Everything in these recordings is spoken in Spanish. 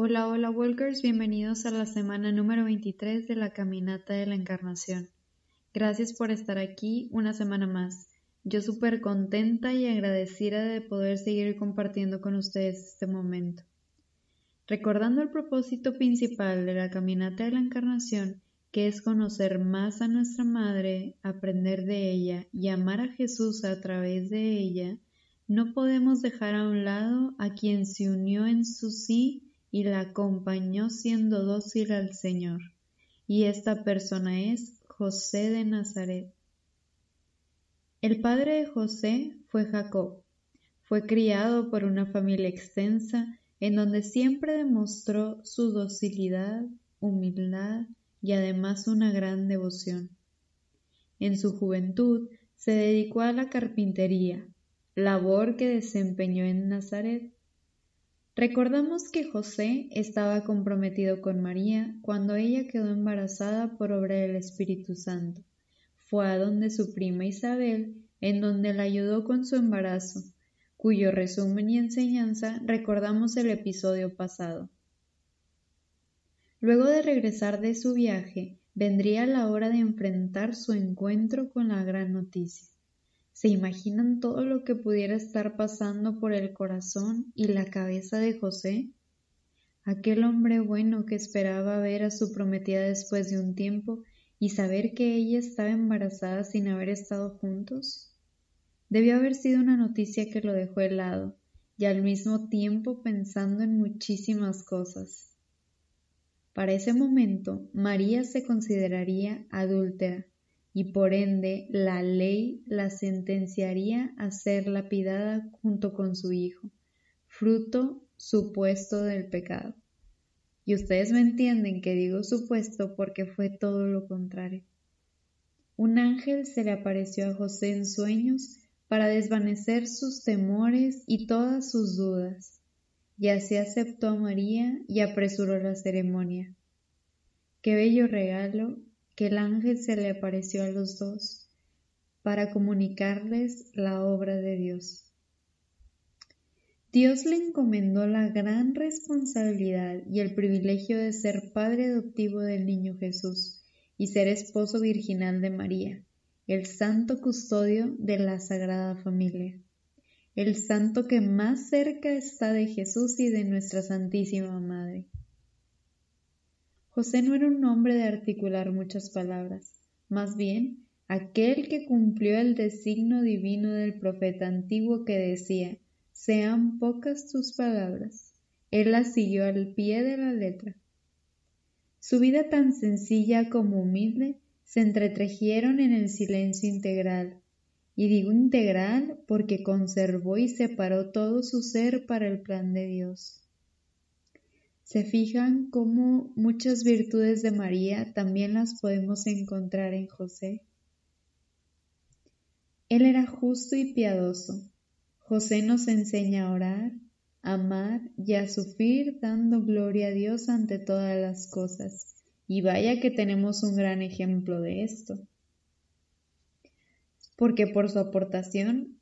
Hola, hola Walkers, bienvenidos a la semana número 23 de la Caminata de la Encarnación. Gracias por estar aquí una semana más. Yo súper contenta y agradecida de poder seguir compartiendo con ustedes este momento. Recordando el propósito principal de la Caminata de la Encarnación, que es conocer más a nuestra Madre, aprender de ella y amar a Jesús a través de ella, no podemos dejar a un lado a quien se unió en su sí y la acompañó siendo dócil al Señor. Y esta persona es José de Nazaret. El padre de José fue Jacob. Fue criado por una familia extensa en donde siempre demostró su docilidad, humildad y además una gran devoción. En su juventud se dedicó a la carpintería, labor que desempeñó en Nazaret Recordamos que José estaba comprometido con María cuando ella quedó embarazada por obra del Espíritu Santo. Fue a donde su prima Isabel, en donde la ayudó con su embarazo, cuyo resumen y enseñanza recordamos el episodio pasado. Luego de regresar de su viaje, vendría la hora de enfrentar su encuentro con la gran noticia. ¿Se imaginan todo lo que pudiera estar pasando por el corazón y la cabeza de José? Aquel hombre bueno que esperaba ver a su prometida después de un tiempo y saber que ella estaba embarazada sin haber estado juntos. Debió haber sido una noticia que lo dejó helado y al mismo tiempo pensando en muchísimas cosas. Para ese momento, María se consideraría adúltera y por ende la ley la sentenciaría a ser lapidada junto con su hijo, fruto supuesto del pecado. Y ustedes me entienden que digo supuesto porque fue todo lo contrario. Un ángel se le apareció a José en sueños para desvanecer sus temores y todas sus dudas, y así aceptó a María y apresuró la ceremonia. Qué bello regalo que el ángel se le apareció a los dos para comunicarles la obra de Dios. Dios le encomendó la gran responsabilidad y el privilegio de ser padre adoptivo del niño Jesús y ser esposo virginal de María, el santo custodio de la Sagrada Familia, el santo que más cerca está de Jesús y de nuestra Santísima Madre. José no era un hombre de articular muchas palabras, más bien aquel que cumplió el designio divino del profeta antiguo que decía, sean pocas tus palabras. Él las siguió al pie de la letra. Su vida tan sencilla como humilde se entretejieron en el silencio integral, y digo integral porque conservó y separó todo su ser para el plan de Dios se fijan cómo muchas virtudes de María también las podemos encontrar en José. Él era justo y piadoso. José nos enseña a orar, a amar y a sufrir dando gloria a Dios ante todas las cosas. Y vaya que tenemos un gran ejemplo de esto. Porque por su aportación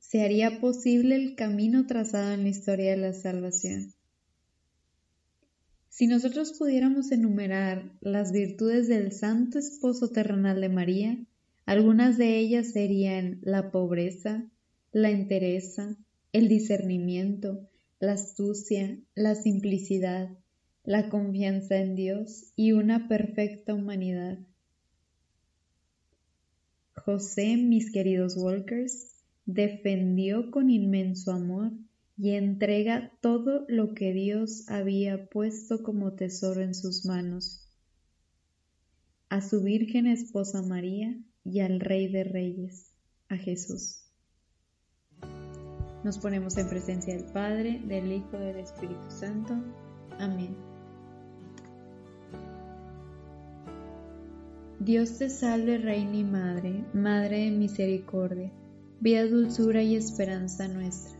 se haría posible el camino trazado en la historia de la salvación. Si nosotros pudiéramos enumerar las virtudes del Santo Esposo terrenal de María, algunas de ellas serían la pobreza, la entereza, el discernimiento, la astucia, la simplicidad, la confianza en Dios y una perfecta humanidad. José, mis queridos Walkers, defendió con inmenso amor y entrega todo lo que Dios había puesto como tesoro en sus manos, a su Virgen Esposa María y al Rey de Reyes, a Jesús. Nos ponemos en presencia del Padre, del Hijo y del Espíritu Santo. Amén. Dios te salve, Reina y Madre, Madre de Misericordia, vida, dulzura y esperanza nuestra.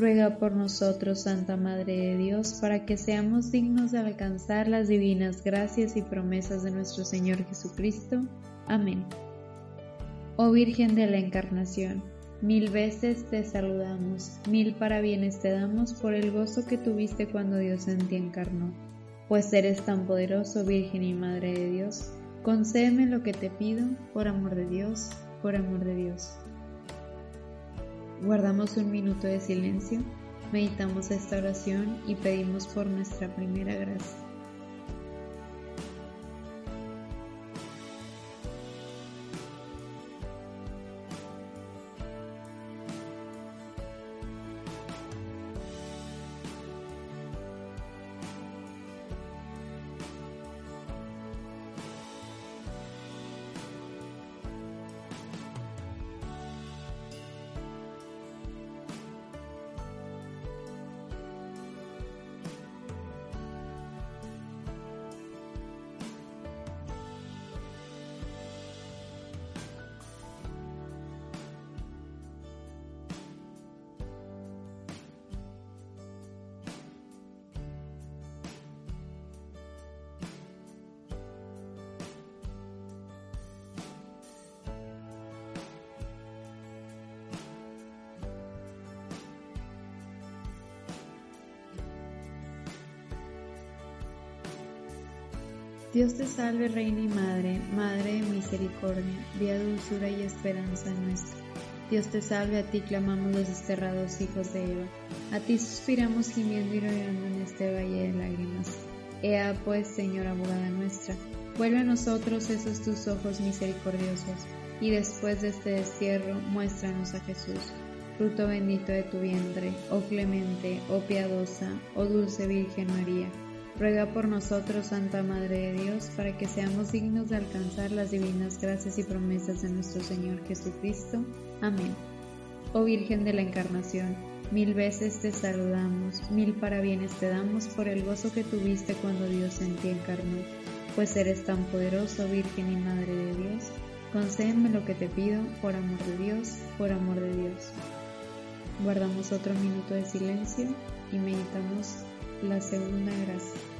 Ruega por nosotros, Santa Madre de Dios, para que seamos dignos de alcanzar las divinas gracias y promesas de nuestro Señor Jesucristo. Amén. Oh Virgen de la Encarnación, mil veces te saludamos, mil parabienes te damos por el gozo que tuviste cuando Dios en ti encarnó. Pues eres tan poderoso, Virgen y Madre de Dios, concédeme lo que te pido, por amor de Dios, por amor de Dios. Guardamos un minuto de silencio, meditamos esta oración y pedimos por nuestra primera gracia. Dios te salve, Reina y Madre, Madre de misericordia, vía dulzura y esperanza nuestra. Dios te salve, a ti clamamos los desterrados hijos de Eva. A ti suspiramos gimiendo y llorando en este valle de lágrimas. Ea pues, Señora abogada nuestra, vuelve a nosotros esos tus ojos misericordiosos, y después de este destierro, muéstranos a Jesús, fruto bendito de tu vientre, oh clemente, oh piadosa, oh dulce Virgen María Ruega por nosotros, Santa Madre de Dios, para que seamos dignos de alcanzar las divinas gracias y promesas de nuestro Señor Jesucristo. Amén. Oh Virgen de la Encarnación, mil veces te saludamos, mil parabienes te damos por el gozo que tuviste cuando Dios en ti encarnó. Pues eres tan poderoso, Virgen y Madre de Dios, concédeme lo que te pido, por amor de Dios, por amor de Dios. Guardamos otro minuto de silencio y meditamos la segunda gracia.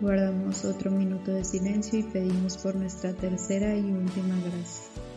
Guardamos otro minuto de silencio y pedimos por nuestra tercera y última gracia.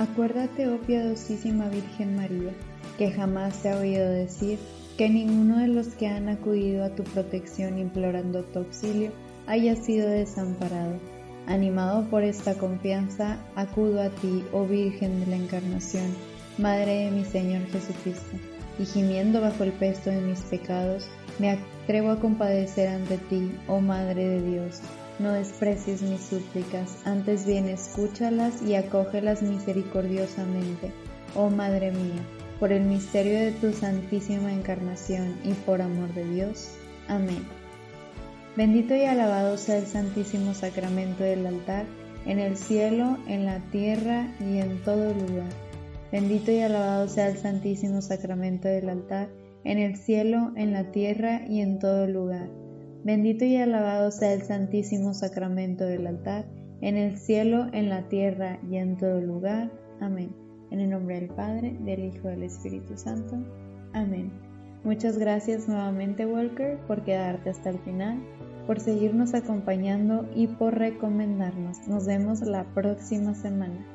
Acuérdate, oh piadosísima Virgen María, que jamás te ha oído decir que ninguno de los que han acudido a tu protección implorando tu auxilio haya sido desamparado. Animado por esta confianza, acudo a ti, oh Virgen de la Encarnación, Madre de mi Señor Jesucristo, y gimiendo bajo el peso de mis pecados, me atrevo a compadecer ante ti, oh Madre de Dios no desprecies mis súplicas, antes bien escúchalas y acógelas misericordiosamente, oh Madre mía, por el misterio de tu santísima encarnación y por amor de Dios. Amén. Bendito y alabado sea el santísimo sacramento del altar, en el cielo, en la tierra y en todo lugar. Bendito y alabado sea el santísimo sacramento del altar, en el cielo, en la tierra y en todo lugar Bendito y alabado sea el Santísimo Sacramento del altar, en el cielo, en la tierra y en todo lugar. Amén. En el nombre del Padre, del Hijo y del Espíritu Santo. Amén. Muchas gracias nuevamente, Walker, por quedarte hasta el final, por seguirnos acompañando y por recomendarnos. Nos vemos la próxima semana.